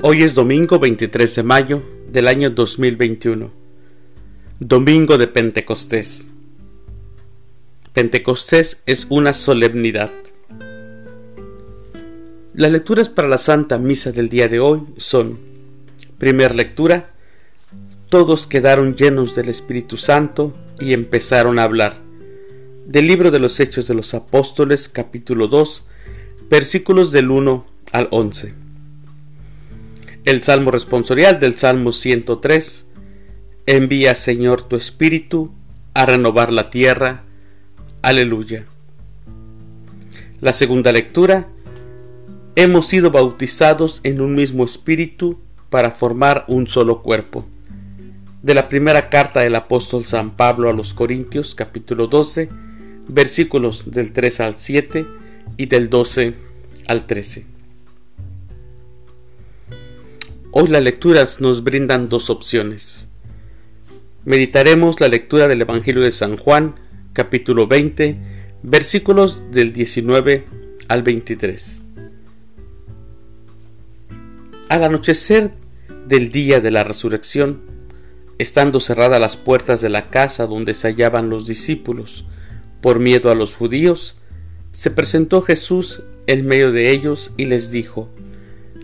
Hoy es domingo 23 de mayo del año 2021, domingo de Pentecostés. Pentecostés es una solemnidad. Las lecturas para la Santa Misa del día de hoy son, primera lectura, todos quedaron llenos del Espíritu Santo y empezaron a hablar. Del libro de los Hechos de los Apóstoles, capítulo 2, versículos del 1 al 11 el Salmo responsorial del Salmo 103. Envía, Señor, tu Espíritu a renovar la tierra. Aleluya. La segunda lectura. Hemos sido bautizados en un mismo espíritu para formar un solo cuerpo. De la primera carta del apóstol San Pablo a los Corintios, capítulo 12, versículos del 3 al 7 y del 12 al 13. Hoy las lecturas nos brindan dos opciones. Meditaremos la lectura del Evangelio de San Juan, capítulo 20, versículos del 19 al 23. Al anochecer del día de la resurrección, estando cerradas las puertas de la casa donde se hallaban los discípulos, por miedo a los judíos, se presentó Jesús en medio de ellos y les dijo,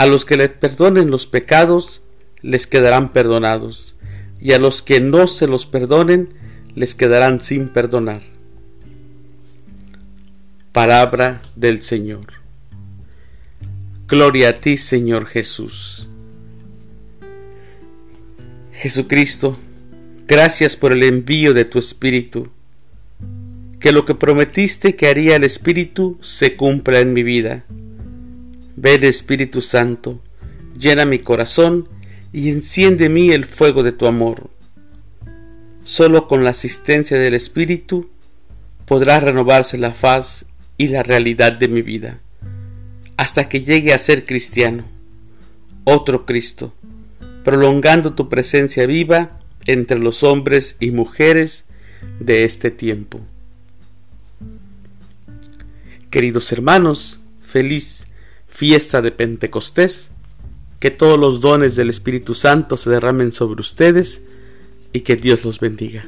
A los que le perdonen los pecados, les quedarán perdonados, y a los que no se los perdonen, les quedarán sin perdonar. Palabra del Señor. Gloria a ti, Señor Jesús. Jesucristo, gracias por el envío de tu Espíritu. Que lo que prometiste que haría el Espíritu se cumpla en mi vida Ven Espíritu Santo, llena mi corazón y enciende en mí el fuego de tu amor. Solo con la asistencia del Espíritu podrá renovarse la faz y la realidad de mi vida, hasta que llegue a ser cristiano, otro Cristo, prolongando tu presencia viva entre los hombres y mujeres de este tiempo. Queridos hermanos, feliz fiesta de Pentecostés, que todos los dones del Espíritu Santo se derramen sobre ustedes y que Dios los bendiga.